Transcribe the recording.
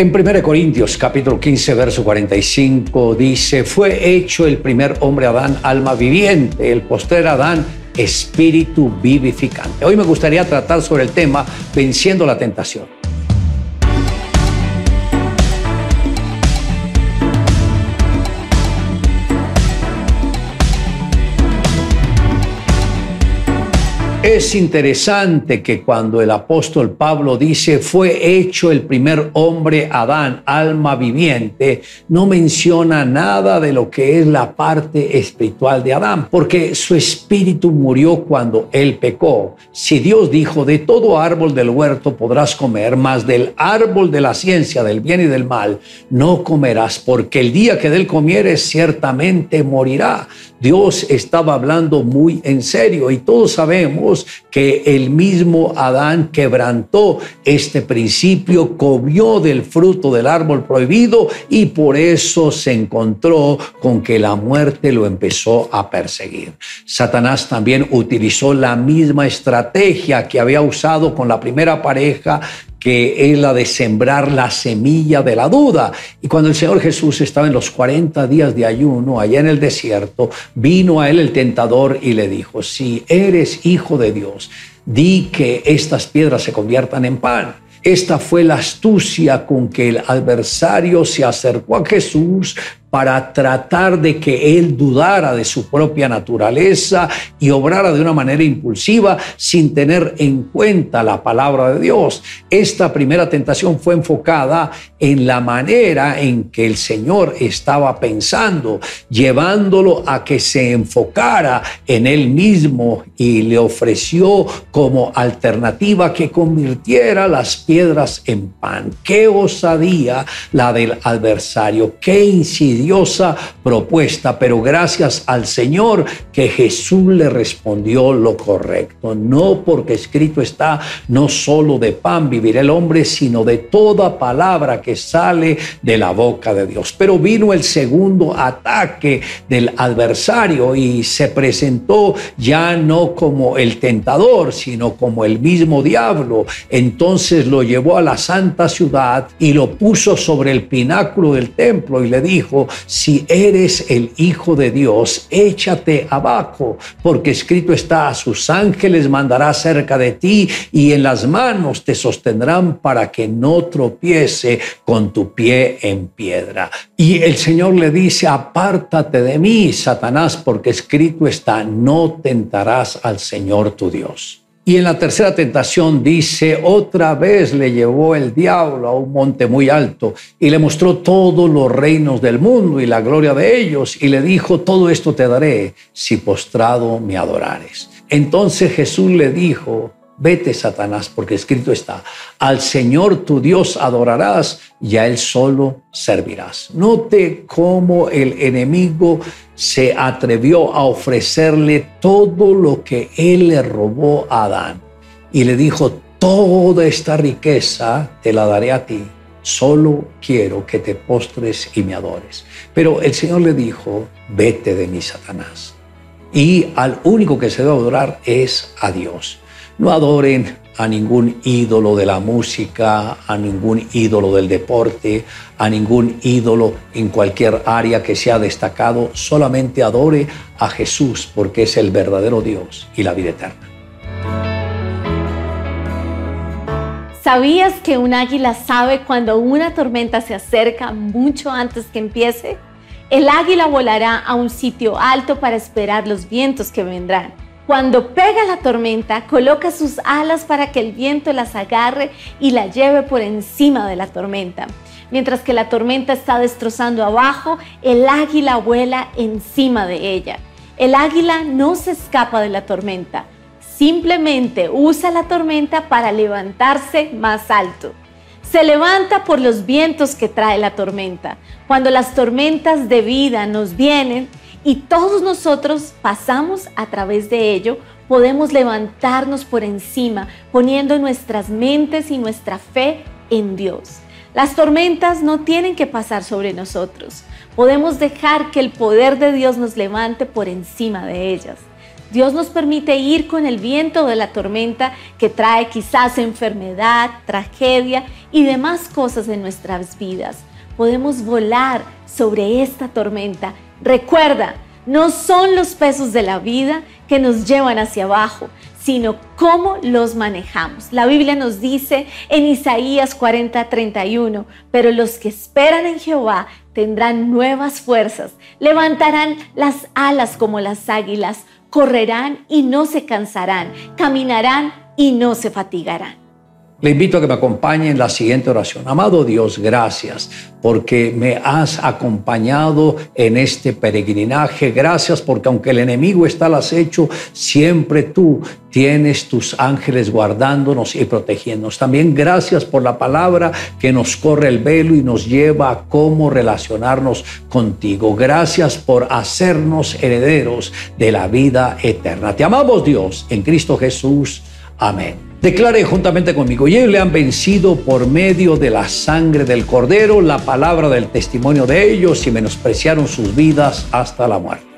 En 1 Corintios capítulo 15, verso 45 dice, fue hecho el primer hombre Adán alma viviente, el postrer Adán espíritu vivificante. Hoy me gustaría tratar sobre el tema venciendo la tentación. Es interesante que cuando el apóstol Pablo dice fue hecho el primer hombre Adán, alma viviente, no menciona nada de lo que es la parte espiritual de Adán, porque su espíritu murió cuando él pecó. Si Dios dijo, de todo árbol del huerto podrás comer, mas del árbol de la ciencia del bien y del mal no comerás, porque el día que de él comieres ciertamente morirá. Dios estaba hablando muy en serio y todos sabemos que el mismo Adán quebrantó este principio, comió del fruto del árbol prohibido y por eso se encontró con que la muerte lo empezó a perseguir. Satanás también utilizó la misma estrategia que había usado con la primera pareja que es la de sembrar la semilla de la duda. Y cuando el Señor Jesús estaba en los 40 días de ayuno allá en el desierto, vino a él el tentador y le dijo, si eres hijo de Dios, di que estas piedras se conviertan en pan. Esta fue la astucia con que el adversario se acercó a Jesús para tratar de que él dudara de su propia naturaleza y obrara de una manera impulsiva sin tener en cuenta la palabra de Dios. Esta primera tentación fue enfocada en la manera en que el Señor estaba pensando, llevándolo a que se enfocara en él mismo y le ofreció como alternativa que convirtiera las piedras en pan. Qué osadía la del adversario, qué incidencia propuesta, pero gracias al Señor que Jesús le respondió lo correcto. No porque escrito está, no solo de pan vivirá el hombre, sino de toda palabra que sale de la boca de Dios. Pero vino el segundo ataque del adversario y se presentó ya no como el tentador, sino como el mismo diablo. Entonces lo llevó a la santa ciudad y lo puso sobre el pináculo del templo y le dijo, si eres el Hijo de Dios, échate abajo, porque escrito está, a sus ángeles mandará cerca de ti y en las manos te sostendrán para que no tropiece con tu pie en piedra. Y el Señor le dice, apártate de mí, Satanás, porque escrito está, no tentarás al Señor tu Dios. Y en la tercera tentación dice, otra vez le llevó el diablo a un monte muy alto y le mostró todos los reinos del mundo y la gloria de ellos y le dijo, todo esto te daré si postrado me adorares. Entonces Jesús le dijo, Vete, Satanás, porque escrito está, al Señor tu Dios adorarás y a Él solo servirás. Note cómo el enemigo se atrevió a ofrecerle todo lo que Él le robó a Adán. Y le dijo, toda esta riqueza te la daré a ti, solo quiero que te postres y me adores. Pero el Señor le dijo, vete de mí, Satanás. Y al único que se debe adorar es a Dios. No adoren a ningún ídolo de la música, a ningún ídolo del deporte, a ningún ídolo en cualquier área que sea destacado. Solamente adore a Jesús porque es el verdadero Dios y la vida eterna. ¿Sabías que un águila sabe cuando una tormenta se acerca mucho antes que empiece? El águila volará a un sitio alto para esperar los vientos que vendrán. Cuando pega la tormenta, coloca sus alas para que el viento las agarre y la lleve por encima de la tormenta. Mientras que la tormenta está destrozando abajo, el águila vuela encima de ella. El águila no se escapa de la tormenta, simplemente usa la tormenta para levantarse más alto. Se levanta por los vientos que trae la tormenta. Cuando las tormentas de vida nos vienen, y todos nosotros pasamos a través de ello, podemos levantarnos por encima, poniendo nuestras mentes y nuestra fe en Dios. Las tormentas no tienen que pasar sobre nosotros. Podemos dejar que el poder de Dios nos levante por encima de ellas. Dios nos permite ir con el viento de la tormenta que trae quizás enfermedad, tragedia y demás cosas en nuestras vidas. Podemos volar sobre esta tormenta. Recuerda, no son los pesos de la vida que nos llevan hacia abajo, sino cómo los manejamos. La Biblia nos dice en Isaías 40, 31, pero los que esperan en Jehová tendrán nuevas fuerzas, levantarán las alas como las águilas, correrán y no se cansarán, caminarán y no se fatigarán. Le invito a que me acompañe en la siguiente oración. Amado Dios, gracias porque me has acompañado en este peregrinaje. Gracias porque aunque el enemigo está al acecho, siempre tú tienes tus ángeles guardándonos y protegiéndonos. También gracias por la palabra que nos corre el velo y nos lleva a cómo relacionarnos contigo. Gracias por hacernos herederos de la vida eterna. Te amamos Dios en Cristo Jesús. Amén. Declare juntamente conmigo, y ellos le han vencido por medio de la sangre del cordero, la palabra del testimonio de ellos y menospreciaron sus vidas hasta la muerte.